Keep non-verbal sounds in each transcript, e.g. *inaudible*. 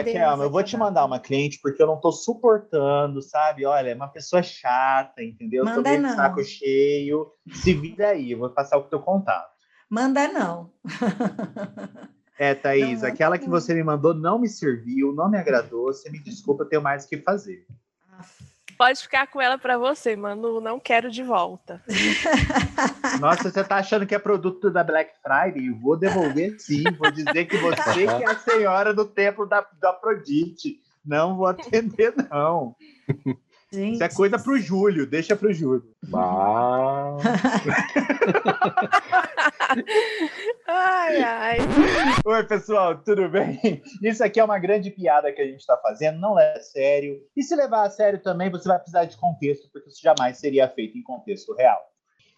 Olha, Kelma, eu vou te mandar uma cliente porque eu não tô suportando, sabe? Olha, é uma pessoa chata, entendeu? Manda tô meio não. saco cheio. Se vira aí, eu vou passar o teu contato. Manda não. É, Thaís, Não, aquela não. que você me mandou não me serviu, não me agradou. Você me desculpa, eu tenho mais o que fazer. Pode ficar com ela para você, mano. Não quero de volta. *laughs* Nossa, você tá achando que é produto da Black Friday? Vou devolver sim. Vou dizer que você que é a senhora do templo da, da Afrodite. Não vou atender, não. Gente, Isso é coisa pro Júlio, deixa pro Júlio. Bah. Ai, ai. *laughs* Oi, pessoal, tudo bem? Isso aqui é uma grande piada que a gente está fazendo, não a sério. E se levar a sério também, você vai precisar de contexto, porque isso jamais seria feito em contexto real.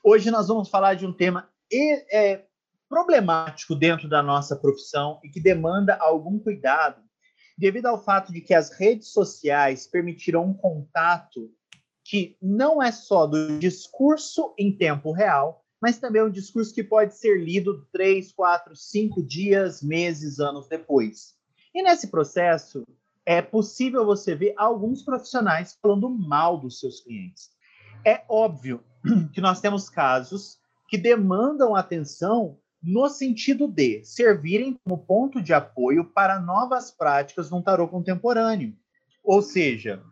Hoje nós vamos falar de um tema e- é, problemático dentro da nossa profissão e que demanda algum cuidado, devido ao fato de que as redes sociais permitiram um contato que não é só do discurso em tempo real, mas também um discurso que pode ser lido três, quatro, cinco dias, meses, anos depois. E nesse processo, é possível você ver alguns profissionais falando mal dos seus clientes. É óbvio que nós temos casos que demandam atenção no sentido de servirem como ponto de apoio para novas práticas no tarô contemporâneo. Ou seja,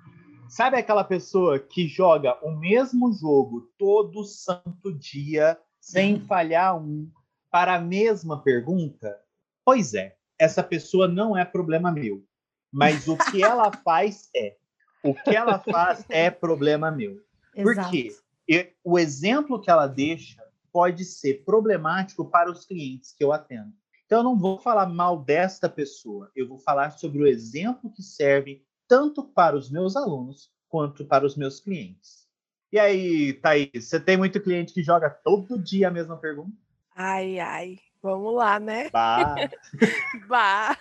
sabe aquela pessoa que joga o mesmo jogo todo santo dia, sem falhar um, para a mesma pergunta? Pois é, essa pessoa não é problema meu. Mas o que ela *laughs* faz é. O que ela faz é problema meu. Por exato. quê? E o exemplo que ela deixa pode ser problemático para os clientes que eu atendo. Então, eu não vou falar mal desta pessoa, eu vou falar sobre o exemplo que serve tanto para os meus alunos quanto para os meus clientes. E aí, Thaís, você tem muito cliente que joga todo dia a mesma pergunta? Ai, ai. Vamos lá, né? Bah, *laughs* Bah.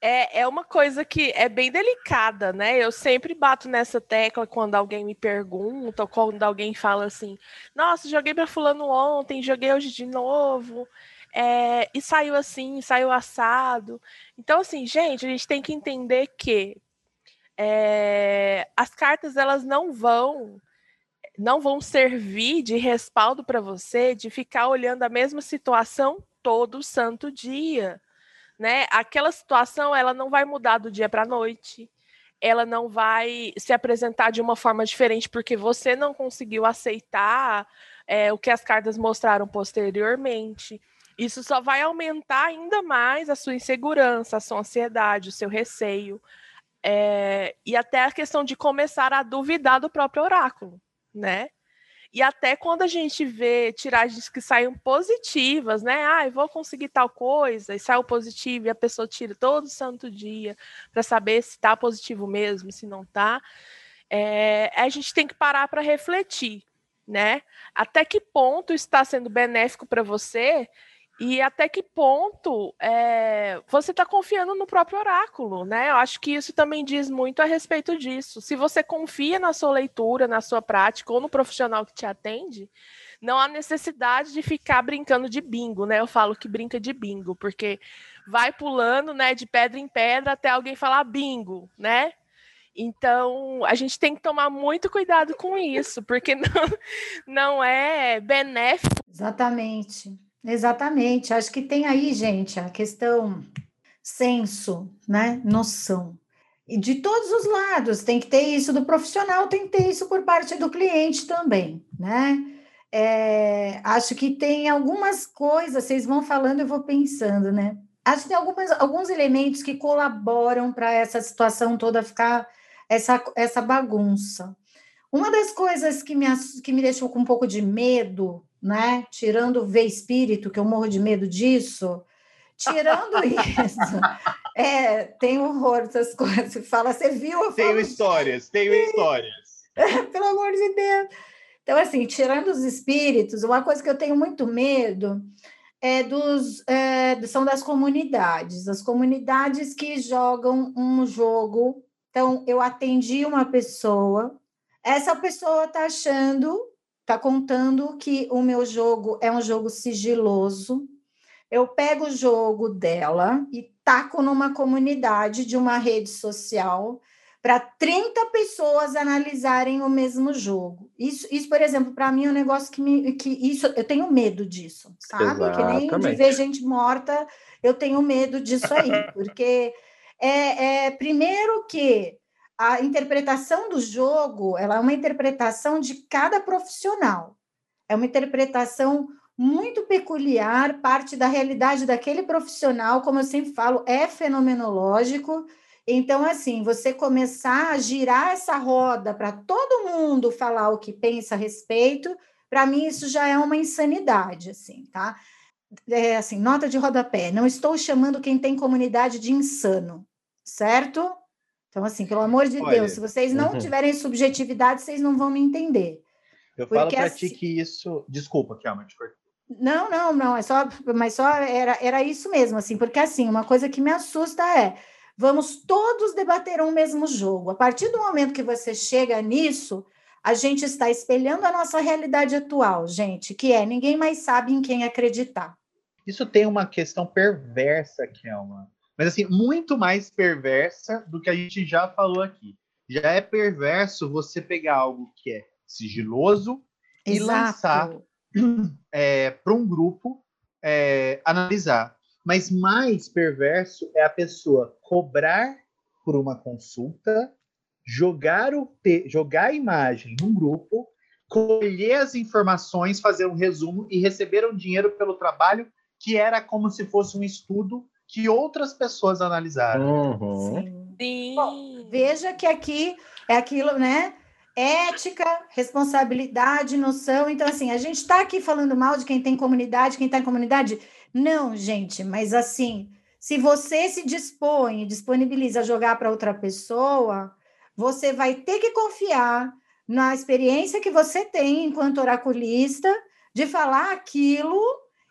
É, é uma coisa que é bem delicada, né? Eu sempre bato nessa tecla quando alguém me pergunta, ou quando alguém fala assim: Nossa, joguei para Fulano ontem, joguei hoje de novo, é, e saiu assim, saiu assado. Então, assim, gente, a gente tem que entender que é, as cartas elas não vão não vão servir de respaldo para você de ficar olhando a mesma situação todo santo dia, né? Aquela situação ela não vai mudar do dia para a noite, ela não vai se apresentar de uma forma diferente porque você não conseguiu aceitar é, o que as cartas mostraram posteriormente. Isso só vai aumentar ainda mais a sua insegurança, a sua ansiedade, o seu receio, é, e até a questão de começar a duvidar do próprio oráculo, né? E até quando a gente vê tiragens que saem positivas, né? Ah, eu vou conseguir tal coisa, e saiu positivo, e a pessoa tira todo santo dia para saber se está positivo mesmo, se não está. É, a gente tem que parar para refletir, né? Até que ponto está sendo benéfico para você e até que ponto é, você está confiando no próprio oráculo, né? Eu acho que isso também diz muito a respeito disso. Se você confia na sua leitura, na sua prática ou no profissional que te atende, não há necessidade de ficar brincando de bingo, né? Eu falo que brinca de bingo, porque vai pulando, né, de pedra em pedra até alguém falar bingo, né? Então, a gente tem que tomar muito cuidado com isso, porque *laughs* não, não é benéfico Exatamente. Exatamente. Acho que tem aí, gente, a questão senso, né? Noção. E de todos os lados, tem que ter isso do profissional, tem que ter isso por parte do cliente também, né? É, acho que tem algumas coisas, vocês vão falando, eu vou pensando, né? Acho que tem algumas, alguns elementos que colaboram para essa situação toda ficar essa, essa bagunça. Uma das coisas que me, que me deixou com um pouco de medo, né? Tirando o ver espírito, que eu morro de medo disso, tirando *laughs* isso, é, tem horror essas coisas. Fala, você viu? Eu tenho falo, histórias, tenho histórias. *laughs* Pelo amor de Deus. Então, assim, tirando os espíritos, uma coisa que eu tenho muito medo é dos é, são das comunidades, as comunidades que jogam um jogo. Então, eu atendi uma pessoa, essa pessoa está achando, está contando que o meu jogo é um jogo sigiloso. Eu pego o jogo dela e taco numa comunidade de uma rede social para 30 pessoas analisarem o mesmo jogo. Isso, isso por exemplo, para mim é um negócio que me que isso eu tenho medo disso, sabe? Exatamente. Que nem de ver gente morta, eu tenho medo disso aí, porque é, é primeiro que a interpretação do jogo, ela é uma interpretação de cada profissional. É uma interpretação muito peculiar, parte da realidade daquele profissional, como eu sempre falo, é fenomenológico então, assim, você começar a girar essa roda para todo mundo falar o que pensa a respeito, para mim isso já é uma insanidade, assim, tá? É, assim, nota de rodapé. Não estou chamando quem tem comunidade de insano, certo? Então, assim, pelo amor de Olha, Deus, se vocês não uhum. tiverem subjetividade, vocês não vão me entender. Eu Porque, falo para assim... ti que isso. Desculpa, Kiama, te cortei. Não, não, não, é só, mas só era, era isso mesmo, assim, porque assim, uma coisa que me assusta é Vamos todos debater um mesmo jogo. A partir do momento que você chega nisso, a gente está espelhando a nossa realidade atual, gente, que é ninguém mais sabe em quem acreditar. Isso tem uma questão perversa, Kelma. Mas assim, muito mais perversa do que a gente já falou aqui. Já é perverso você pegar algo que é sigiloso Exato. e lançar *clears throat* é, para um grupo é, analisar. Mas mais perverso é a pessoa cobrar por uma consulta, jogar, o jogar a imagem num grupo, colher as informações, fazer um resumo e receber um dinheiro pelo trabalho que era como se fosse um estudo que outras pessoas analisaram. Uhum. Sim. Bom, veja que aqui é aquilo, né? Ética, responsabilidade, noção. Então, assim, a gente está aqui falando mal de quem tem comunidade, quem está em comunidade. Não, gente, mas assim, se você se dispõe, disponibiliza a jogar para outra pessoa, você vai ter que confiar na experiência que você tem enquanto oraculista de falar aquilo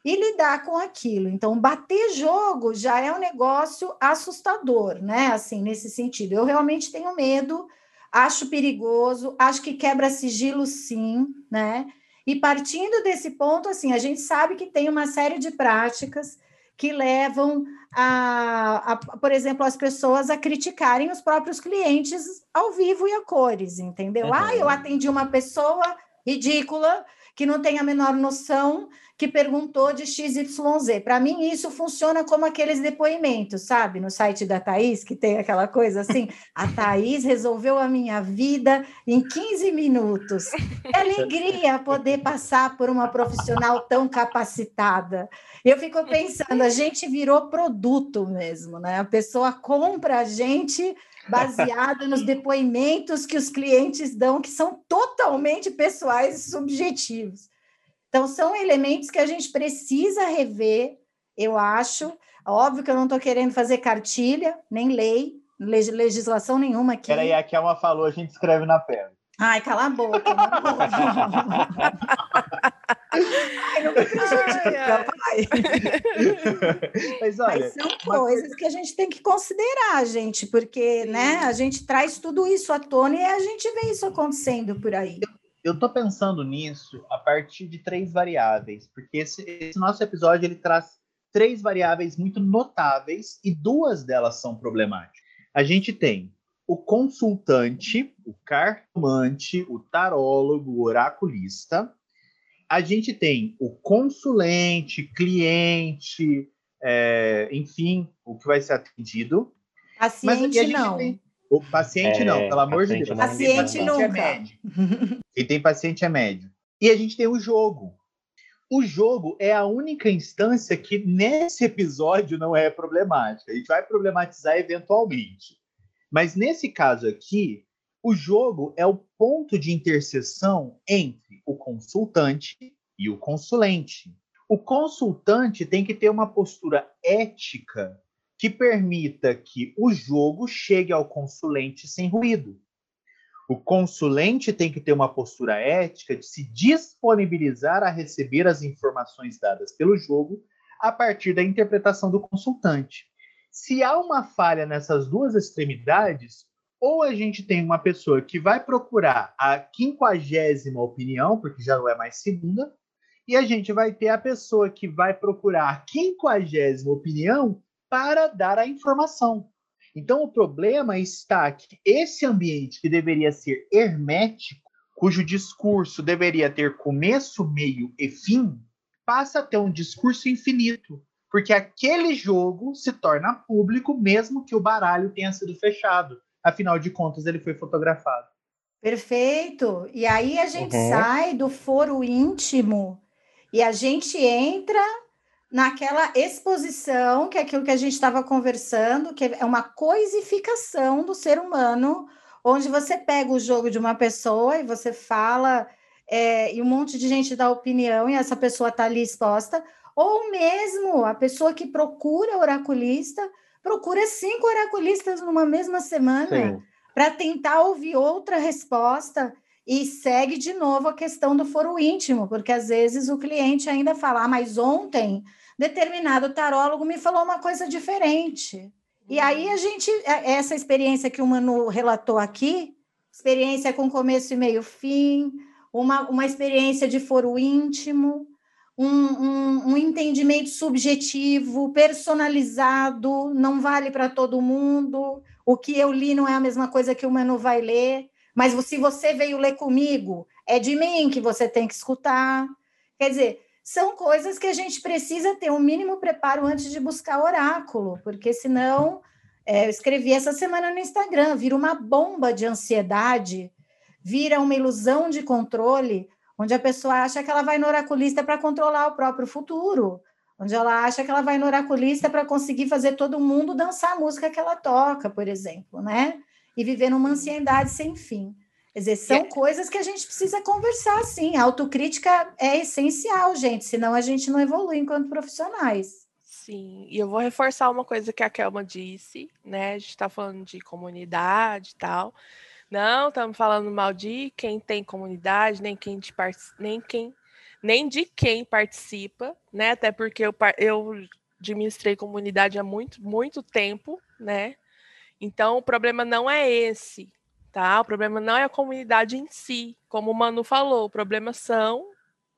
e lidar com aquilo. Então, bater jogo já é um negócio assustador, né? Assim, nesse sentido. Eu realmente tenho medo, acho perigoso, acho que quebra sigilo sim, né? E partindo desse ponto, assim, a gente sabe que tem uma série de práticas que levam a, a, por exemplo, as pessoas a criticarem os próprios clientes ao vivo e a cores, entendeu? Uhum. Ah, eu atendi uma pessoa ridícula que não tem a menor noção que perguntou de XYZ. Para mim, isso funciona como aqueles depoimentos, sabe? No site da Thaís, que tem aquela coisa assim: a Thaís resolveu a minha vida em 15 minutos. Que alegria poder passar por uma profissional tão capacitada. Eu fico pensando, a gente virou produto mesmo, né? A pessoa compra a gente baseado nos depoimentos que os clientes dão, que são totalmente pessoais e subjetivos. Então, são elementos que a gente precisa rever, eu acho. Óbvio que eu não estou querendo fazer cartilha, nem lei, legislação nenhuma aqui. Peraí, a Kelma falou, a gente escreve na pedra. Ai, cala a boca. Ai, não vai. Mas, olha, Mas são coisas que a gente tem que considerar, gente, porque né, a gente traz tudo isso à tona e a gente vê isso acontecendo por aí. Eu estou pensando nisso a partir de três variáveis, porque esse, esse nosso episódio ele traz três variáveis muito notáveis e duas delas são problemáticas. A gente tem o consultante, o cartomante, o tarólogo, o oraculista. A gente tem o consulente, cliente, é, enfim, o que vai ser atendido. Paciente não. Tem, o paciente é, não, pelo amor de Deus. Paciente, paciente nunca. É médio. Quem tem paciente é médio. E a gente tem o jogo. O jogo é a única instância que nesse episódio não é problemática. A gente vai problematizar eventualmente. Mas nesse caso aqui, o jogo é o ponto de interseção entre o consultante e o consulente. O consultante tem que ter uma postura ética que permita que o jogo chegue ao consulente sem ruído. O consulente tem que ter uma postura ética de se disponibilizar a receber as informações dadas pelo jogo a partir da interpretação do consultante. Se há uma falha nessas duas extremidades, ou a gente tem uma pessoa que vai procurar a quinquagésima opinião, porque já não é mais segunda, e a gente vai ter a pessoa que vai procurar a quinquagésima opinião para dar a informação. Então, o problema está que esse ambiente que deveria ser hermético, cujo discurso deveria ter começo, meio e fim, passa a ter um discurso infinito, porque aquele jogo se torna público mesmo que o baralho tenha sido fechado. Afinal de contas, ele foi fotografado. Perfeito. E aí a gente uhum. sai do foro íntimo e a gente entra naquela exposição, que é aquilo que a gente estava conversando, que é uma coisificação do ser humano, onde você pega o jogo de uma pessoa e você fala, é, e um monte de gente dá opinião, e essa pessoa está ali exposta, ou mesmo a pessoa que procura oraculista, procura cinco oraculistas numa mesma semana para tentar ouvir outra resposta e segue de novo a questão do foro íntimo, porque às vezes o cliente ainda fala, ah, mas ontem determinado tarólogo me falou uma coisa diferente. E aí a gente, é, essa experiência que o Manu relatou aqui, experiência com começo e meio fim, uma, uma experiência de foro íntimo, um, um, um entendimento subjetivo, personalizado, não vale para todo mundo. O que eu li não é a mesma coisa que o Manu vai ler. Mas se você veio ler comigo, é de mim que você tem que escutar. Quer dizer, são coisas que a gente precisa ter um mínimo preparo antes de buscar oráculo, porque senão, é, eu escrevi essa semana no Instagram, vira uma bomba de ansiedade, vira uma ilusão de controle, onde a pessoa acha que ela vai no oraculista para controlar o próprio futuro, onde ela acha que ela vai no oraculista para conseguir fazer todo mundo dançar a música que ela toca, por exemplo, né? e viver numa ansiedade sem fim. Quer dizer, são é. coisas que a gente precisa conversar, sim. A autocrítica é essencial, gente, senão a gente não evolui enquanto profissionais. Sim, e eu vou reforçar uma coisa que a Kelma disse, né? A gente está falando de comunidade e tal. Não estamos falando mal de quem tem comunidade, nem quem de nem quem nem de quem participa, né? Até porque eu, eu administrei comunidade há muito, muito tempo, né? Então, o problema não é esse, tá? O problema não é a comunidade em si, como o Manu falou, o problema são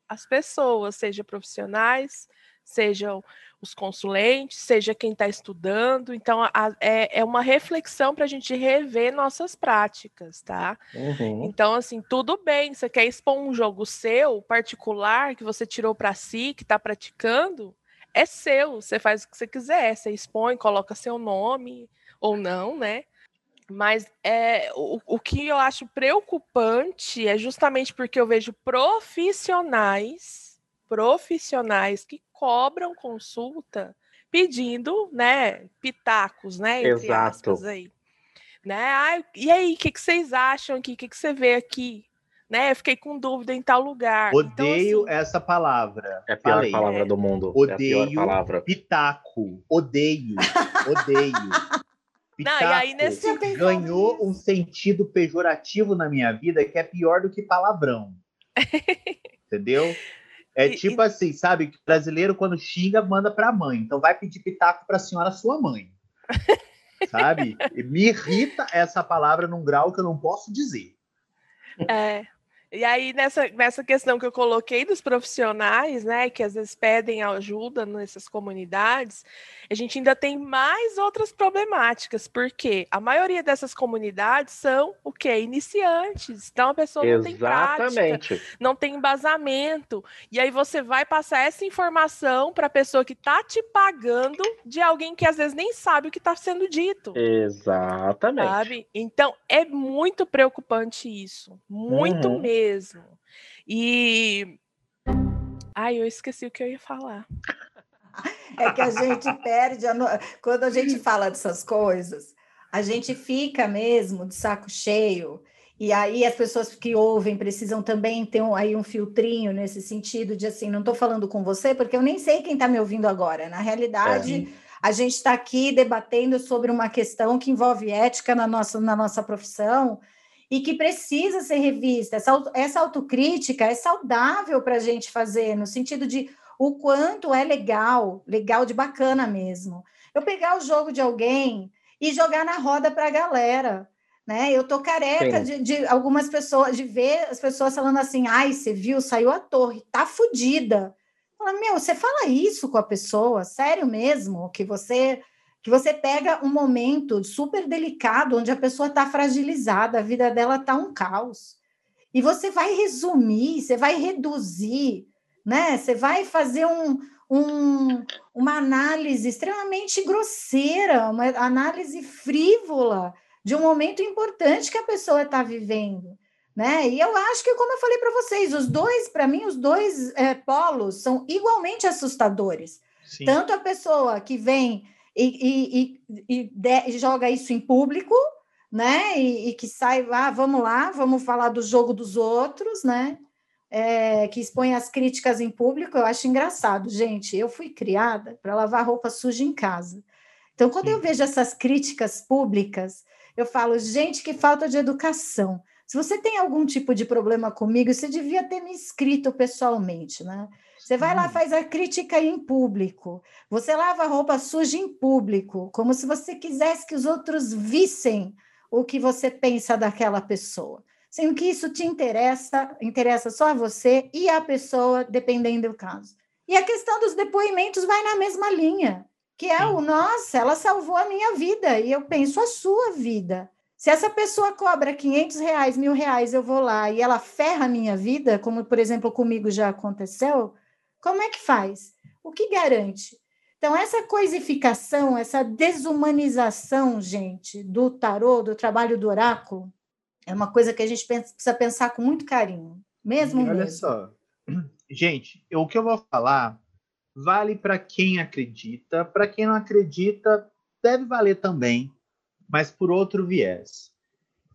as pessoas, seja profissionais, sejam os consulentes, seja quem está estudando. Então, a, é, é uma reflexão para a gente rever nossas práticas, tá? Uhum. Então, assim, tudo bem, você quer expor um jogo seu, particular, que você tirou para si, que está praticando, é seu, você faz o que você quiser, você expõe, coloca seu nome, ou não, né? Mas é, o, o que eu acho preocupante é justamente porque eu vejo profissionais, profissionais que cobram consulta pedindo, né, pitacos, né, entre Exato. aspas aí. Né? Ah, e aí, o que, que vocês acham aqui? O que, que você vê aqui? Né? Eu fiquei com dúvida em tal lugar. Então, Odeio então, assim, essa palavra. É a pior Falei, palavra é. do mundo. Odeio é palavra. pitaco. Odeio. Odeio. Pitaco *laughs* Não, e aí nesse ganhou um sentido pejorativo na minha vida que é pior do que palavrão. *laughs* Entendeu? É e, tipo e... assim, sabe? Brasileiro, quando xinga, manda pra mãe. Então vai pedir pitaco pra senhora, sua mãe. *laughs* sabe? E me irrita essa palavra num grau que eu não posso dizer. É. E aí, nessa, nessa questão que eu coloquei dos profissionais, né, que às vezes pedem ajuda nessas comunidades, a gente ainda tem mais outras problemáticas, porque a maioria dessas comunidades são o quê? Iniciantes. Então a pessoa não Exatamente. tem prática, não tem embasamento. E aí você vai passar essa informação para a pessoa que está te pagando de alguém que às vezes nem sabe o que está sendo dito. Exatamente. Sabe? Então é muito preocupante isso. Muito uhum. mesmo mesmo. E. Ai, eu esqueci o que eu ia falar. É que a gente perde. A no... Quando a gente fala dessas coisas, a gente fica mesmo de saco cheio. E aí as pessoas que ouvem precisam também ter um, aí um filtrinho nesse sentido de assim, não estou falando com você, porque eu nem sei quem está me ouvindo agora. Na realidade, é. a gente está aqui debatendo sobre uma questão que envolve ética na nossa, na nossa profissão e que precisa ser revista. Essa, essa autocrítica é saudável para a gente fazer, no sentido de o quanto é legal, legal de bacana mesmo. Eu pegar o jogo de alguém e jogar na roda para a galera. Né? Eu tô careca de, de, algumas pessoas, de ver as pessoas falando assim, ai, você viu, saiu a torre, tá fodida. Fala, meu, você fala isso com a pessoa, sério mesmo, que você que você pega um momento super delicado onde a pessoa está fragilizada, a vida dela está um caos. E você vai resumir, você vai reduzir, né? Você vai fazer um, um, uma análise extremamente grosseira, uma análise frívola de um momento importante que a pessoa está vivendo. Né? E eu acho que, como eu falei para vocês, os dois, para mim, os dois é, polos são igualmente assustadores. Sim. Tanto a pessoa que vem e, e, e, de, e joga isso em público, né? E, que sai, ah, vamos lá, vamos falar do jogo dos outros, né? É, que expõe as críticas em público, eu acho engraçado, gente. Eu fui criada para lavar roupa suja em casa. Então, quando Sim. eu vejo essas críticas públicas, eu falo, gente, que falta de educação. Se você tem algum tipo de problema comigo, você devia ter me escrito pessoalmente, né? Você vai lá, faz a crítica em público. Você lava a roupa suja em público, como se você quisesse que os outros vissem o que você pensa daquela pessoa. Sendo que isso te interessa, interessa só a você e a pessoa, dependendo do caso. E a questão dos depoimentos vai na mesma linha, que é o nossa, ela salvou a minha vida, e eu penso a sua vida. Se essa pessoa cobra 500 reais, mil reais, eu vou lá e ela ferra a minha vida, como por exemplo comigo já aconteceu, como é que faz? O que garante? Então, essa coisificação, essa desumanização, gente, do tarô, do trabalho do oráculo, é uma coisa que a gente precisa pensar com muito carinho. Mesmo e olha mesmo. só, *clears throat* gente, o que eu vou falar vale para quem acredita, para quem não acredita, deve valer também, mas por outro viés.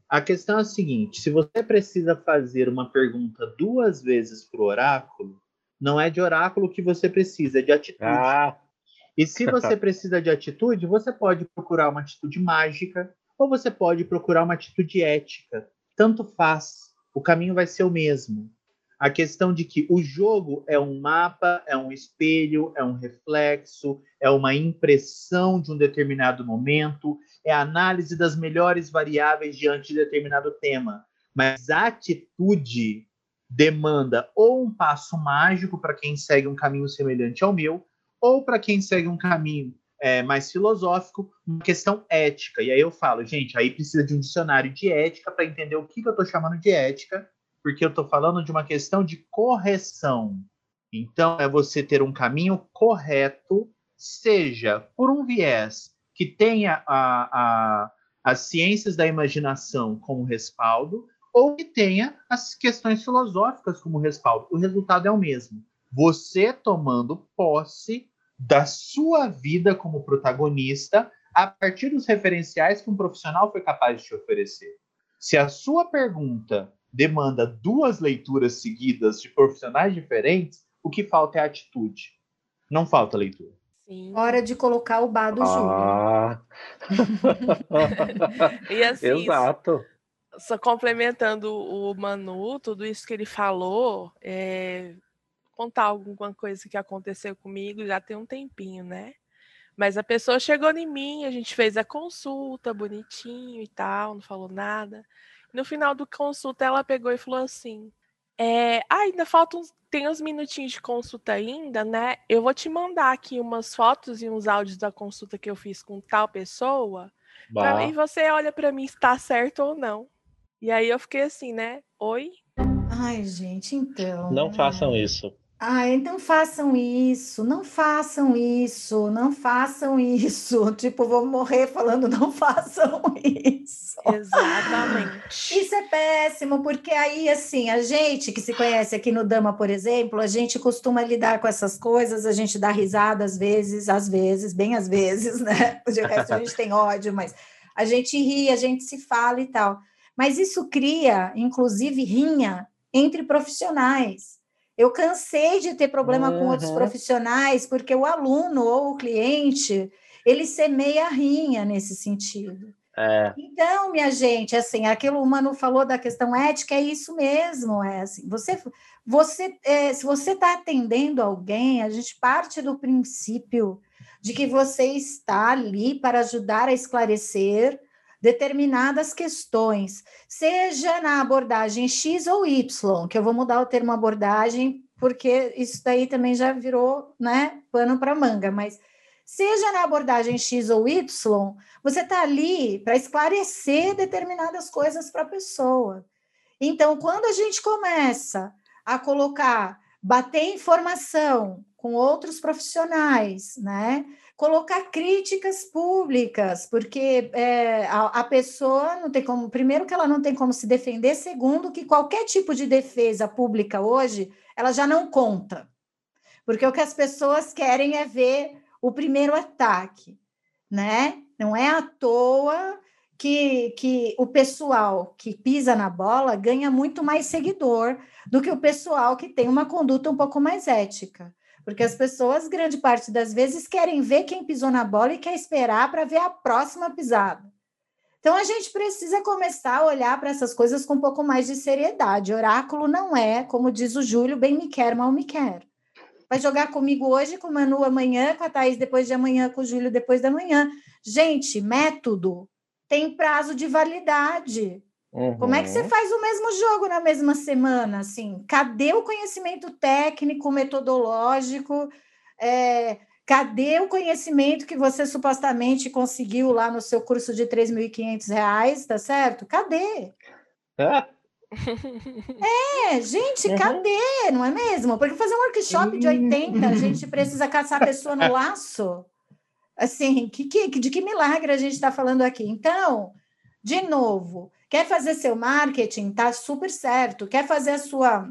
A questão é a seguinte: se você precisa fazer uma pergunta duas vezes para o oráculo, não é de oráculo que você precisa, é de atitude. Ah. E se *laughs* você precisa de atitude, você pode procurar uma atitude mágica ou você pode procurar uma atitude ética. Tanto faz, o caminho vai ser o mesmo. A questão de que o jogo é um mapa, é um espelho, é um reflexo, é uma impressão de um determinado momento, é a análise das melhores variáveis diante de determinado tema. Mas a atitude demanda ou um passo mágico para quem segue um caminho semelhante ao meu, ou para quem segue um caminho é, mais filosófico, uma questão ética. E aí eu falo, gente, aí precisa de um dicionário de ética para entender o que, que eu estou chamando de ética, porque eu estou falando de uma questão de correção. Então, é você ter um caminho correto, seja por um viés que tenha a, a, as ciências da imaginação como respaldo, ou que tenha as questões filosóficas como respaldo. O resultado é o mesmo. Você tomando posse da sua vida como protagonista a partir dos referenciais que um profissional foi capaz de te oferecer. Se a sua pergunta demanda duas leituras seguidas de profissionais diferentes, o que falta é atitude. Não falta leitura. Sim. Hora de colocar o bar do ah. *laughs* *laughs* e assim, Exato só complementando o Manu, tudo isso que ele falou, é, contar alguma coisa que aconteceu comigo já tem um tempinho, né? Mas a pessoa chegou em mim, a gente fez a consulta bonitinho e tal, não falou nada. No final do consulta, ela pegou e falou assim: é, ah, ainda faltam tem uns minutinhos de consulta ainda, né? Eu vou te mandar aqui umas fotos e uns áudios da consulta que eu fiz com tal pessoa. Pra, e você olha para mim se tá certo ou não. E aí eu fiquei assim, né? Oi? Ai, gente, então. Não façam isso. Ai, não façam isso, não façam isso, não façam isso. *laughs* Tipo, vou morrer falando, não façam *laughs* isso. Exatamente. Isso é péssimo, porque aí, assim, a gente que se conhece aqui no Dama, por exemplo, a gente costuma lidar com essas coisas, a gente dá risada às vezes, às vezes, bem às vezes, *laughs* né? De resto a gente tem ódio, mas a gente ri, a gente se fala e tal. Mas isso cria, inclusive, rinha entre profissionais. Eu cansei de ter problema uhum. com outros profissionais, porque o aluno ou o cliente, ele semeia rinha nesse sentido. É. Então, minha gente, assim, aquilo o Manu falou da questão ética, é isso mesmo, é assim, você, você é, se você está atendendo alguém, a gente parte do princípio de que você está ali para ajudar a esclarecer determinadas questões, seja na abordagem X ou Y, que eu vou mudar o termo abordagem, porque isso daí também já virou, né, pano para manga, mas seja na abordagem X ou Y, você está ali para esclarecer determinadas coisas para a pessoa. Então, quando a gente começa a colocar, bater informação com outros profissionais, né? Colocar críticas públicas, porque é, a, a pessoa não tem como, primeiro que ela não tem como se defender, segundo que qualquer tipo de defesa pública hoje, ela já não conta. Porque o que as pessoas querem é ver o primeiro ataque, né? Não é à toa que, que o pessoal que pisa na bola ganha muito mais seguidor do que o pessoal que tem uma conduta um pouco mais ética. Porque as pessoas, grande parte das vezes, querem ver quem pisou na bola e quer esperar para ver a próxima pisada. Então, a gente precisa começar a olhar para essas coisas com um pouco mais de seriedade. Oráculo não é, como diz o Júlio, bem me quer, mal me quer vai jogar comigo hoje, com o Manu amanhã, com a Thaís depois de amanhã, com o Júlio depois da manhã. Gente, método tem prazo de validade. Uhum. Como é que você uhum. faz o mesmo jogo na mesma semana? Assim, cadê o conhecimento técnico, metodológico? É, cadê o conhecimento que você supostamente conseguiu lá no seu curso de R$ 3.500, tá certo? Cadê? É. É, gente, uhum. cadê? Não é mesmo? Porque fazer um workshop de 80, a gente precisa caçar a pessoa no laço. Assim, que, que, de que milagre a gente está falando aqui? Então, de novo, quer fazer seu marketing? Tá super certo. Quer fazer a sua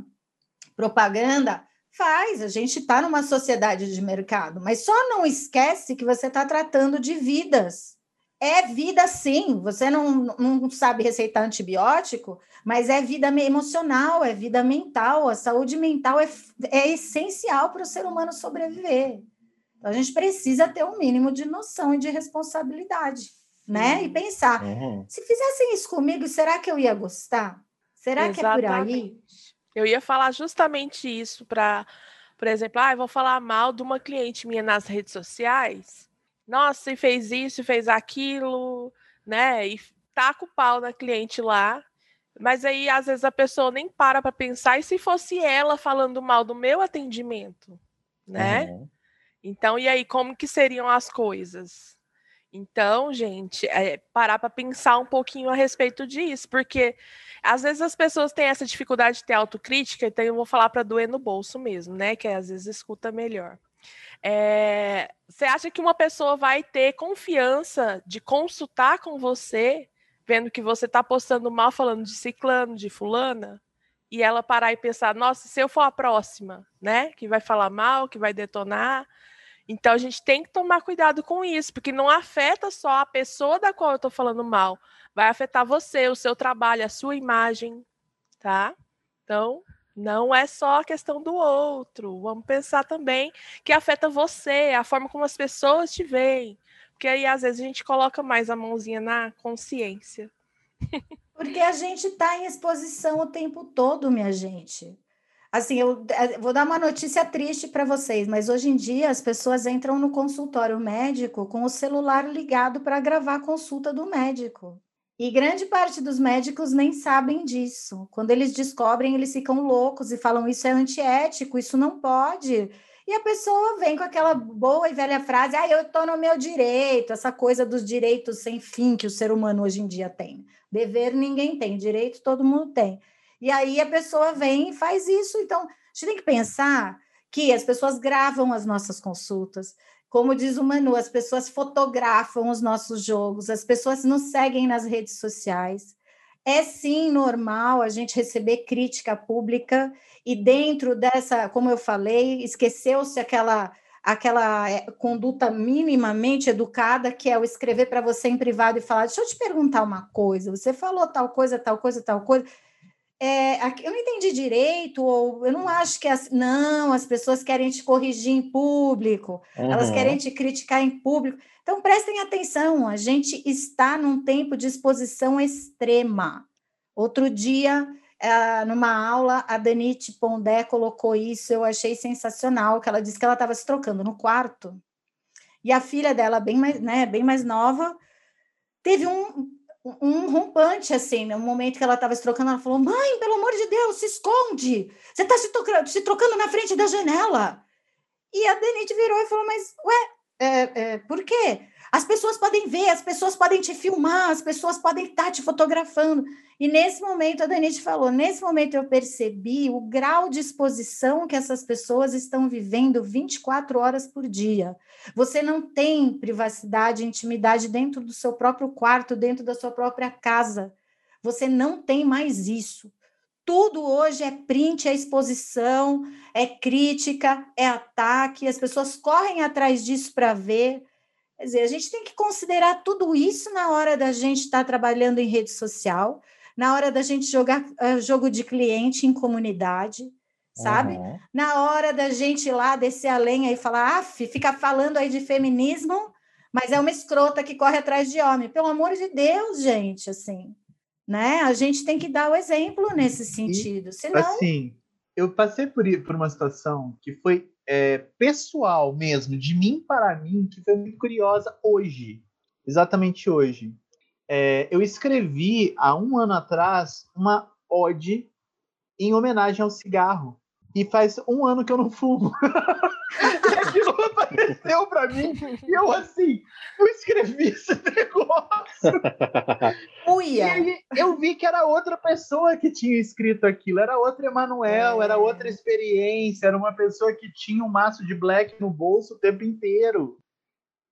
propaganda? Faz, a gente está numa sociedade de mercado, mas só não esquece que você está tratando de vidas. É vida sim, você não, não sabe receitar antibiótico, mas é vida emocional, é vida mental. A saúde mental é, é essencial para o ser humano sobreviver. Então, a gente precisa ter um mínimo de noção e de responsabilidade, né? Uhum. E pensar: uhum. se fizessem isso comigo, será que eu ia gostar? Será Exatamente. que é por aí? Eu ia falar justamente isso para, por exemplo, ah, eu vou falar mal de uma cliente minha nas redes sociais nossa, e fez isso, e fez aquilo, né? E taca o pau na cliente lá. Mas aí, às vezes, a pessoa nem para para pensar, e se fosse ela falando mal do meu atendimento, né? Uhum. Então, e aí, como que seriam as coisas? Então, gente, é parar para pensar um pouquinho a respeito disso, porque às vezes as pessoas têm essa dificuldade de ter autocrítica, então eu vou falar para doer no bolso mesmo, né? Que às vezes escuta melhor. É, você acha que uma pessoa vai ter confiança de consultar com você, vendo que você está postando mal, falando de ciclano, de fulana, e ela parar e pensar, nossa, se eu for a próxima, né, que vai falar mal, que vai detonar. Então a gente tem que tomar cuidado com isso, porque não afeta só a pessoa da qual eu estou falando mal, vai afetar você, o seu trabalho, a sua imagem, tá? Então, não é só a questão do outro. Vamos pensar também que afeta você, a forma como as pessoas te veem. Porque aí, às vezes, a gente coloca mais a mãozinha na consciência. Porque a gente está em exposição o tempo todo, minha gente. Assim, eu, eu vou dar uma notícia triste para vocês, mas hoje em dia as pessoas entram no consultório médico com o celular ligado para gravar a consulta do médico. E grande parte dos médicos nem sabem disso. Quando eles descobrem, eles ficam loucos e falam: isso é antiético, isso não pode. E a pessoa vem com aquela boa e velha frase: ah, eu estou no meu direito, essa coisa dos direitos sem fim que o ser humano hoje em dia tem. Dever ninguém tem, direito todo mundo tem. E aí a pessoa vem e faz isso. Então, a gente tem que pensar que as pessoas gravam as nossas consultas, como diz o Manu, as pessoas fotografam os nossos jogos, as pessoas nos seguem nas redes sociais. É sim normal a gente receber crítica pública e dentro dessa, como eu falei, esqueceu-se aquela aquela eh, conduta minimamente educada que é o escrever para você em privado e falar: "Deixa eu te perguntar uma coisa, você falou tal coisa, tal coisa, tal coisa". É, eu não entendi direito, ou eu não acho que as, não, as pessoas querem te corrigir em público, uhum. elas querem te criticar em público. Então prestem atenção, a gente está num tempo de exposição extrema. Outro dia, é, numa aula, a Danite Pondé colocou isso, eu achei sensacional, que ela disse que ela estava se trocando no quarto, e a filha dela, bem mais, né, bem mais nova, teve um, um rompante, assim, no momento que ela estava se trocando, ela falou: Mãe, pelo amor de Deus, se esconde! Você está se, se, trocando na frente da janela. E a Denise virou e falou: Mas, ué, é, é, por quê? As pessoas podem ver, as pessoas podem te filmar, as pessoas podem estar te fotografando. E nesse momento, a Denise falou: nesse momento eu percebi o grau de exposição que essas pessoas estão vivendo 24 horas por dia. Você não tem privacidade, intimidade dentro do seu próprio quarto, dentro da sua própria casa. Você não tem mais isso. Tudo hoje é print, é exposição, é crítica, é ataque, as pessoas correm atrás disso para ver. Quer dizer, a gente tem que considerar tudo isso na hora da gente estar tá trabalhando em rede social, na hora da gente jogar uh, jogo de cliente em comunidade, sabe? Uhum. Na hora da gente ir lá descer a lenha e falar, ah, fica falando aí de feminismo, mas é uma escrota que corre atrás de homem. Pelo amor de Deus, gente, assim, né? A gente tem que dar o exemplo nesse sentido. Senão... Assim, eu passei por, por uma situação que foi é, pessoal mesmo, de mim para mim, que foi muito curiosa hoje, exatamente hoje. É, eu escrevi há um ano atrás uma ode em homenagem ao cigarro. E faz um ano que eu não fumo. e *laughs* aquilo apareceu para mim. E eu, assim, eu escrevi esse negócio. Uia. E aí eu vi que era outra pessoa que tinha escrito aquilo. Era outro Emanuel, é. era outra experiência. Era uma pessoa que tinha um maço de black no bolso o tempo inteiro.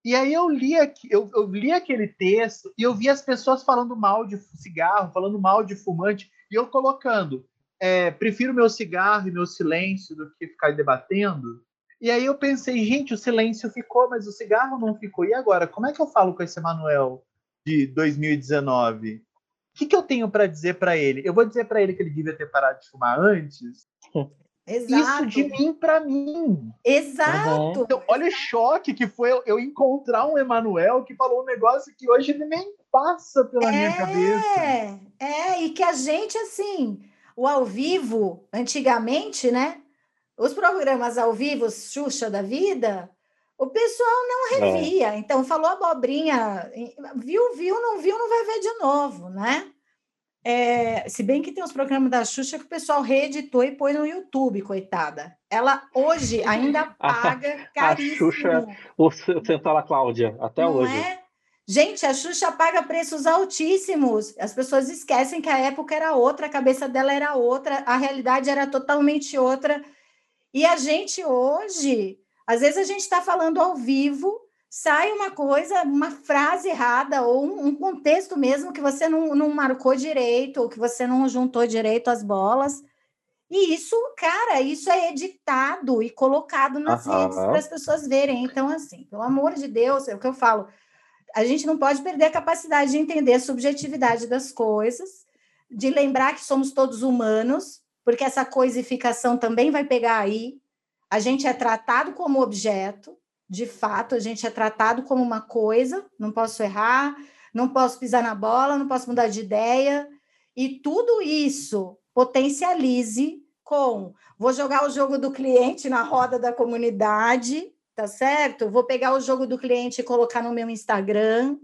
E aí eu li, eu, eu li aquele texto e eu vi as pessoas falando mal de cigarro, falando mal de fumante, e eu colocando, é, prefiro meu cigarro e meu silêncio do que ficar debatendo. E aí eu pensei, gente, o silêncio ficou, mas o cigarro não ficou. E agora, como é que eu falo com esse Emanuel de 2019? O que, que eu tenho para dizer para ele? Eu vou dizer para ele que ele devia ter parado de fumar antes? *laughs* Exato. Isso de mim para mim. Exato. Então, olha o choque que foi eu, encontrar um Emanuel que falou um negócio que hoje nem passa pela é, minha cabeça. É, e que a gente, assim, o ao vivo, antigamente, né? Os programas ao vivo, Xuxa da vida, o pessoal não revia. É. Então, falou abobrinha, viu, viu, não viu, não vai ver de novo, né? É, se bem que tem uns programas da Xuxa que o pessoal reeditou e põe no YouTube, coitada. Ela hoje ainda paga *laughs* caríssimo. A Xuxa, o Central Cláudia, até Não hoje. É? Gente, a Xuxa paga preços altíssimos. As pessoas esquecem que a época era outra, a cabeça dela era outra, a realidade era totalmente outra. E a gente hoje, às vezes a gente está falando ao vivo sai uma coisa, uma frase errada, ou um, um, contexto mesmo que você não, não marcou direito, ou que você não juntou direito as bolas. E isso, cara, isso é editado e colocado nas uhum. redes para as pessoas verem. Então, assim, pelo amor de Deus, é o que eu falo. A gente não pode perder a capacidade de entender a subjetividade das coisas, de lembrar que somos todos humanos, porque essa coisificação também vai pegar aí. A gente é tratado como objeto, de fato, a gente é tratado como uma coisa, não posso errar, não posso pisar na bola, não posso mudar de ideia, e tudo isso potencialize com vou jogar o jogo do cliente na roda da comunidade, tá certo? Vou pegar o jogo do cliente e colocar no meu Instagram,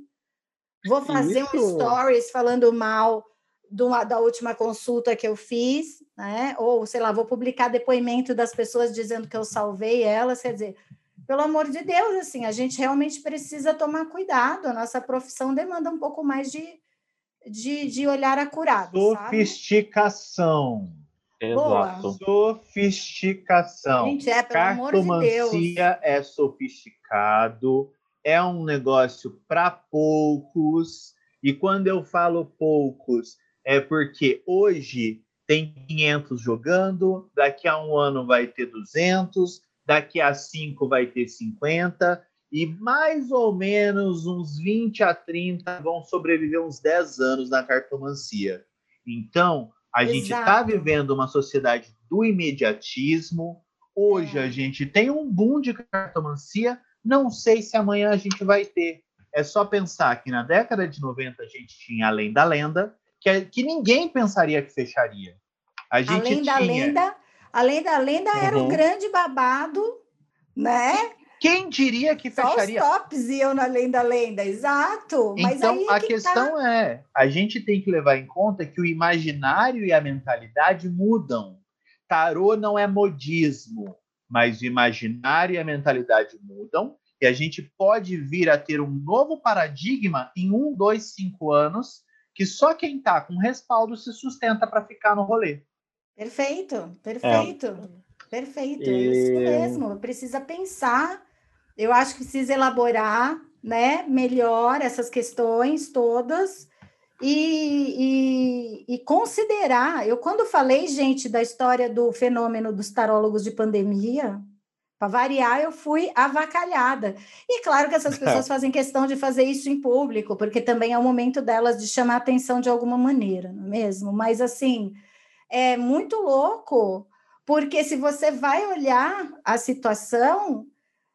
vou fazer isso. um stories falando mal do, da última consulta que eu fiz, né? Ou sei lá, vou publicar depoimento das pessoas dizendo que eu salvei elas, quer dizer, pelo amor de Deus, assim, a gente realmente precisa tomar cuidado. A nossa profissão demanda um pouco mais de, de, de olhar acurado. Sofisticação. Exato. Sofisticação. Gente, é, pelo amor de Deus. é sofisticado, é um negócio para poucos. E quando eu falo poucos, é porque hoje tem 500 jogando, daqui a um ano vai ter 200, daqui a 5 vai ter 50, e mais ou menos uns 20 a 30 vão sobreviver uns 10 anos na cartomancia. Então, A gente está vivendo uma sociedade do imediatismo. Hoje é. a gente tem um boom de cartomancia. Não sei se amanhã a gente vai ter. É só pensar que na década de 90 a gente tinha Além da Lenda, que, é, que ninguém pensaria que fecharia. A gente Além tinha... da Lenda, Além da Lenda uhum. era um uhum. grande babado, né? Quem diria que fecharia? Só os tops iam na Lenda Lenda, exato. Mas então, a que questão tá... é, a gente tem que levar em conta que o imaginário e a mentalidade mudam. Tarô não é modismo, mas o imaginário e a mentalidade mudam e a gente pode vir a ter um novo paradigma em um, dois, cinco anos, que só quem está com respaldo se sustenta para ficar no rolê. Perfeito, perfeito, é. perfeito, e... isso mesmo. Precisa pensar, eu acho que precisa elaborar, né, melhor essas questões todas e, e, e, considerar. Eu, quando falei, gente, da história do fenômeno dos tarólogos de pandemia, para variar, eu fui avacalhada. E claro que essas *laughs* pessoas fazem questão de fazer isso em público, porque também é o momento delas de chamar atenção de alguma maneira, não é mesmo? Mas assim, é muito louco, porque se você vai olhar a situação,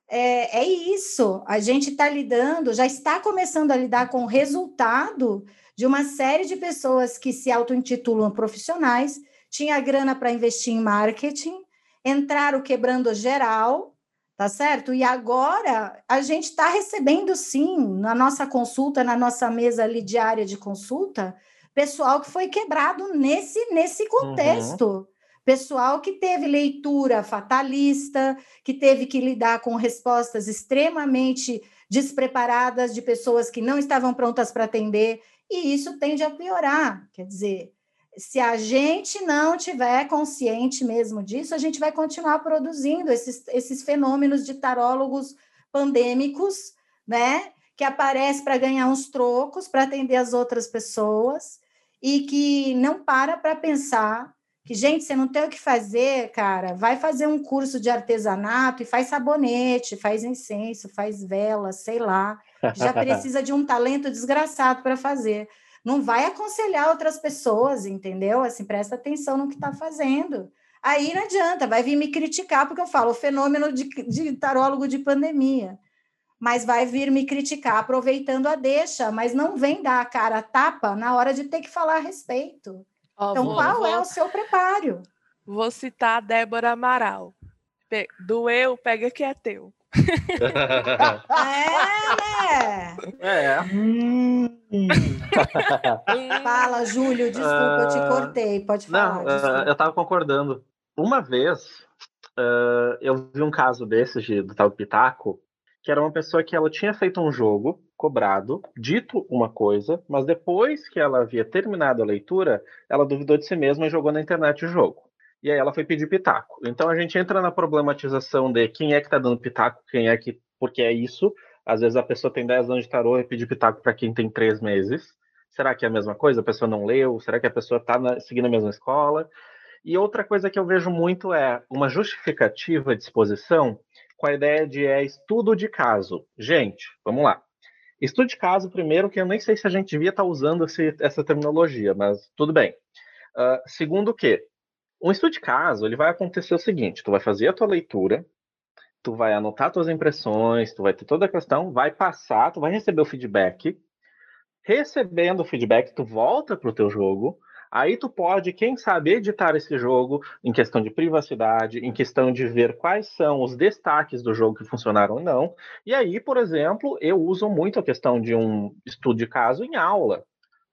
é, é isso. A gente está lidando, já está começando a lidar com o resultado de uma série de pessoas que se auto-intitulam profissionais, tinha grana para investir em marketing entraram quebrando geral, tá certo? E agora a gente está recebendo, sim, na nossa consulta, na nossa mesa ali diária de consulta, pessoal que foi quebrado nesse, nesse contexto. Uhum. Pessoal que teve leitura fatalista, que teve que lidar com respostas extremamente despreparadas de pessoas que não estavam prontas para atender, e isso tende a piorar. Quer dizer, se a gente não tiver consciente mesmo disso, a gente vai continuar produzindo esses, esses fenômenos de tarólogos pandêmicos, né? Que aparece para ganhar uns trocos, para atender as outras pessoas, e que não para para pensar que, gente, você não tem o que fazer, cara, vai fazer um curso de artesanato e faz sabonete, faz incenso, faz vela, sei lá. Já *laughs* precisa de um talento desgraçado para fazer não vai aconselhar outras pessoas, entendeu? Assim, presta atenção no que está fazendo. Aí não adianta, vai vir me criticar, porque eu falo o fenômeno de, de tarólogo de pandemia. Mas vai vir me criticar aproveitando a deixa, mas não vem dar a cara a tapa na hora de ter que falar a respeito. Oh, então, vou, qual vou... é o seu preparo? Vou citar a Débora Amaral. Doeu, pega que é teu. é, né? É. Hum. Fala, Júlio, desculpa, uh, eu te ah, cortei, pode falar. Não, uh, eu estava concordando. Uma vez, uh, eu vi um caso desses de, do tal Pitaco, que era uma pessoa que ela tinha feito um jogo cobrado, dito uma coisa, mas depois que ela havia terminado a leitura, ela duvidou de si mesma e jogou na internet o jogo. E aí ela foi pedir pitaco. Então a gente entra na problematização de quem é que está dando pitaco, quem é que. Porque é isso. Às vezes a pessoa tem 10 anos de tarô e pede pitaco para quem tem 3 meses. Será que é a mesma coisa? A pessoa não leu? Será que a pessoa está seguindo a mesma escola? E outra coisa que eu vejo muito é uma justificativa de exposição com a ideia de é estudo de caso. Gente, vamos lá. Estudo de caso, primeiro, que eu nem sei se a gente devia estar tá usando esse, essa terminologia, mas tudo bem. Uh, segundo que um estudo de caso, ele vai acontecer o seguinte, tu vai fazer a tua leitura, tu vai anotar tuas impressões, tu vai ter toda a questão, vai passar, tu vai receber o feedback. Recebendo o feedback, tu volta para o teu jogo, aí tu pode, quem sabe, editar esse jogo em questão de privacidade, em questão de ver quais são os destaques do jogo que funcionaram ou não. E aí, por exemplo, eu uso muito a questão de um estudo de caso em aula.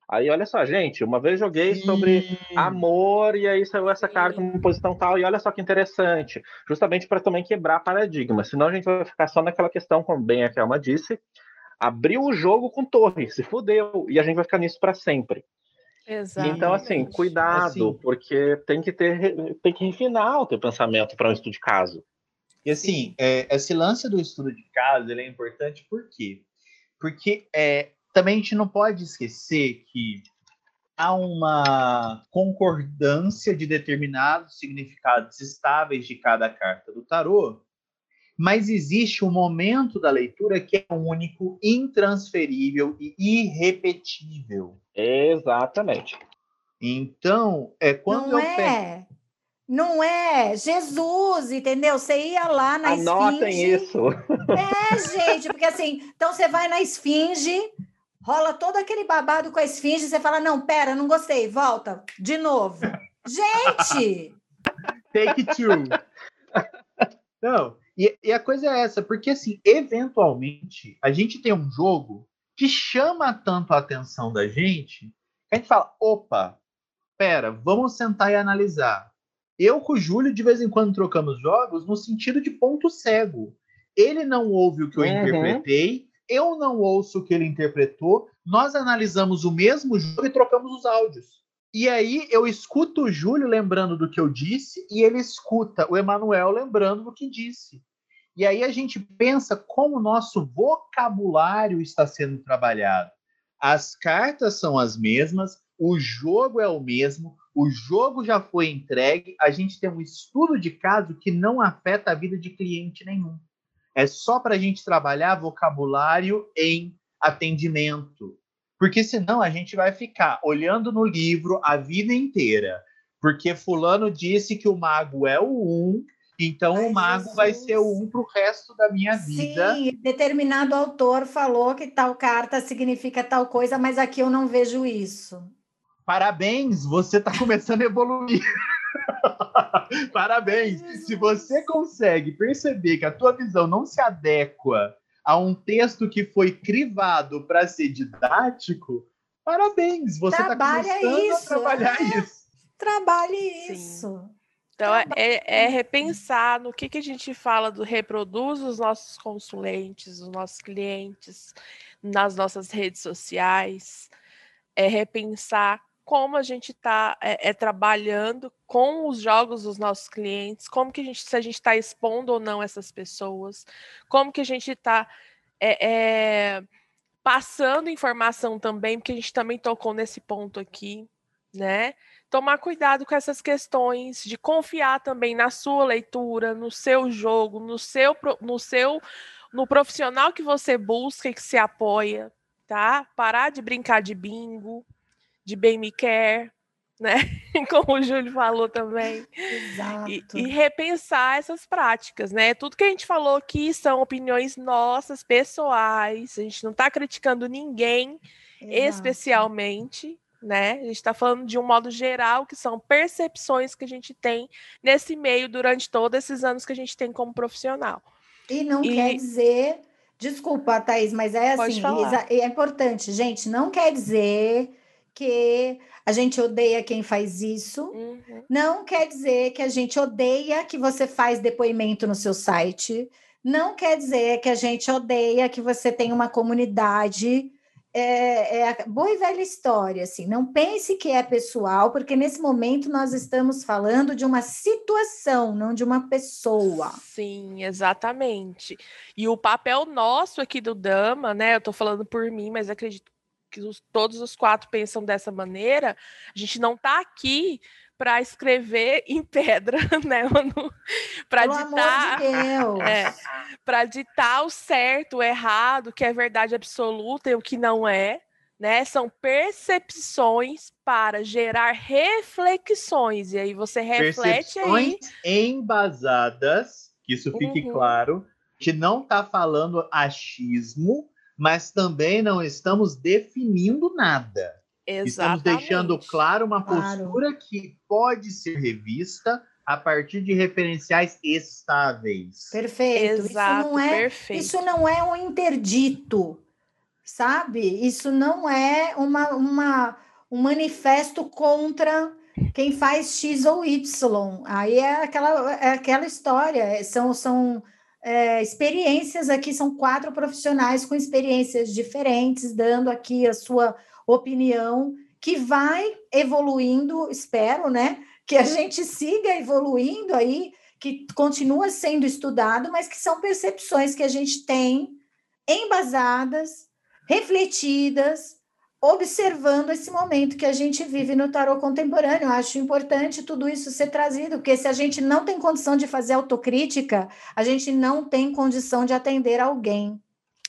Aí, olha só, gente, uma vez joguei Sim. sobre amor e aí saiu essa carta em posição tal, e olha só que interessante, justamente para também quebrar paradigma, senão a gente vai ficar só naquela questão, como bem a Kelma disse, abriu o jogo com torre, se fudeu, e a gente vai ficar nisso para sempre. Exato. Então, assim, cuidado, assim, porque tem que ter, tem que refinar o teu pensamento para um estudo de caso. E assim, é, esse lance do estudo de caso, ele é importante por quê? Porque é, também a gente não pode esquecer que há uma concordância de determinados significados estáveis de cada carta do tarô, mas existe um momento da leitura que é único, intransferível e irrepetível. Exatamente. Então, é quando não eu é. Não é Jesus, entendeu? Você ia lá na Anotem esfinge. isso. É, gente, porque assim, então você vai na esfinge, rola todo aquele babado com a esfinge, você fala: não, pera, não gostei, volta, de novo. Gente! Take two. Não, e, e a coisa é essa, porque assim, eventualmente, a gente tem um jogo que chama tanto a atenção da gente, que a gente fala, opa, pera, vamos sentar e analisar. Eu com o Júlio, de vez em quando, trocamos jogos no sentido de ponto cego. Ele não ouve o que eu Uhum. interpretei, eu não ouço o que ele interpretou, nós analisamos o mesmo jogo e trocamos os áudios. E aí eu escuto o Júlio lembrando do que eu disse e ele escuta o Emanuel lembrando do que disse. E aí a gente pensa como o nosso vocabulário está sendo trabalhado. As cartas são as mesmas, o jogo é o mesmo, o jogo já foi entregue, a gente tem um estudo de caso que não afeta a vida de cliente nenhum. É só para a gente trabalhar vocabulário em atendimento. Porque senão a gente vai ficar olhando no livro a vida inteira. Porque fulano disse que o mago é o um, então Ai, o mago Jesus. vai ser o um para o resto da minha vida. Sim, determinado autor falou que tal carta significa tal coisa, mas aqui eu não vejo isso. Parabéns, você está começando a evoluir. *laughs* Parabéns. Se você consegue perceber que a tua visão não se adequa a um texto que foi crivado para ser didático, parabéns. Você está Trabalha começando a isso, trabalhar é. isso. Trabalhe Sim. isso. Então, é, é- é repensar no que, que a gente fala do reproduz os nossos consulentes, os nossos clientes, nas nossas redes sociais. É repensar como a gente está é, é, trabalhando com os jogos dos nossos clientes, como que a gente, se a gente está expondo ou não essas pessoas, como que a gente está passando informação também, porque a gente também tocou nesse ponto aqui, né? tomar cuidado com essas questões, de confiar também na sua leitura, no seu jogo, no seu, no seu, no profissional que você busca e que se apoia, tá? Parar de brincar de bingo, de bem me quer, *laughs* né? Como o Júlio falou também. Exato. E, e, repensar essas práticas, né? Tudo que a gente falou aqui são opiniões nossas, pessoais. A gente não está criticando ninguém Exato. especialmente, né? A gente está falando de um modo geral, que são percepções que a gente tem nesse meio durante todos esses anos que a gente tem como profissional. E não e... quer dizer, desculpa, Thaís, mas é assim, é importante, gente, não quer dizer que a gente odeia quem faz isso, uhum. não quer dizer que a gente odeia que você faz depoimento no seu site, não quer dizer que a gente odeia que você tem uma comunidade é, é, a boa e velha história, assim, não pense que é pessoal, porque nesse momento nós estamos falando de uma situação, não de uma pessoa. Sim, exatamente. E o papel nosso aqui do Dama, né? Eu tô falando por mim, mas acredito que os, todos os quatro pensam dessa maneira. A gente não tá aqui para escrever *laughs* em pedra, né, *laughs* Manu? Para ditar, de é, para ditar o certo, o errado, o que é verdade absoluta e o que não é, né? São percepções para gerar reflexões. E aí você reflete percepções aí. embasadas, que isso fique uhum. claro, que não está falando achismo, mas também não estamos definindo nada. Exatamente. Estamos deixando claro uma postura claro. que pode ser revista a partir de referenciais estáveis. Perfeito. Exato, isso não é, perfeito. Isso não é um interdito, sabe? Isso não é uma, uma, um manifesto contra quem faz X ou Y. Aí é aquela, é aquela história, são, são é, experiências aqui, são quatro profissionais com experiências diferentes, dando aqui a sua opinião que vai evoluindo, espero, né? Que a gente siga evoluindo aí, que continua sendo estudado, mas que são percepções que a gente tem embasadas, refletidas, observando esse momento que a gente vive no tarot contemporâneo. Eu acho importante tudo isso ser trazido, porque se a gente não tem condição de fazer autocrítica, a gente não tem condição de atender alguém.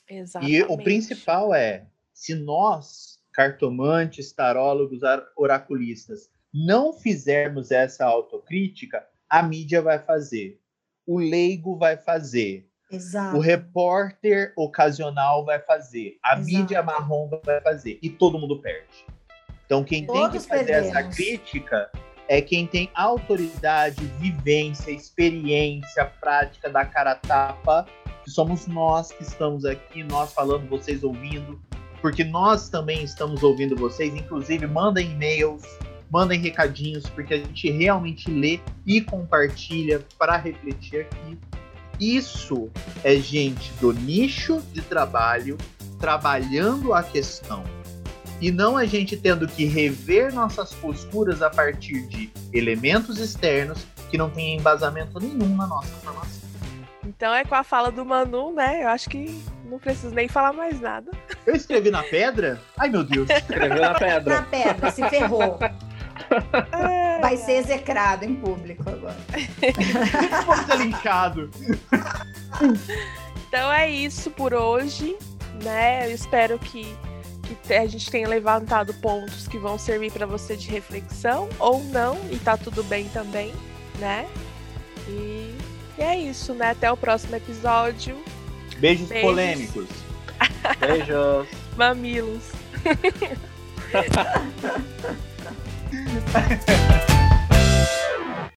Exatamente. E o principal é, se nós cartomantes, tarólogos, oraculistas, não fizermos essa autocrítica, a mídia vai fazer, o leigo vai fazer, Exato. o repórter ocasional vai fazer, a Exato. mídia marrom vai fazer, e todo mundo perde. Então, quem tem Todos que fazer essa perdemos. crítica é quem tem autoridade, vivência, experiência, prática da cara tapa, que somos nós que estamos aqui, nós falando, vocês ouvindo, porque nós também estamos ouvindo vocês, inclusive mandem e-mails, mandem recadinhos, porque a gente realmente lê e compartilha para refletir aqui. Isso é gente do nicho de trabalho trabalhando a questão e não a gente tendo que rever nossas posturas a partir de elementos externos que não têm embasamento nenhum na nossa formação. Então é com a fala do Manu, né? Eu acho que não preciso nem falar mais nada. Eu escrevi na pedra? Ai meu Deus! Escreveu na Na pedra. pedra, se ferrou. É, Vai ser execrado em público agora. Vou ser linchado. Então é isso por hoje, né? Eu espero que, que a gente tenha levantado pontos que vão servir para você de reflexão ou não, e tá tudo bem também, né? E, e é isso, né? Até o próximo episódio. Beijos, Beijos. polêmicos. Beijos. *laughs* Mamilos. *laughs*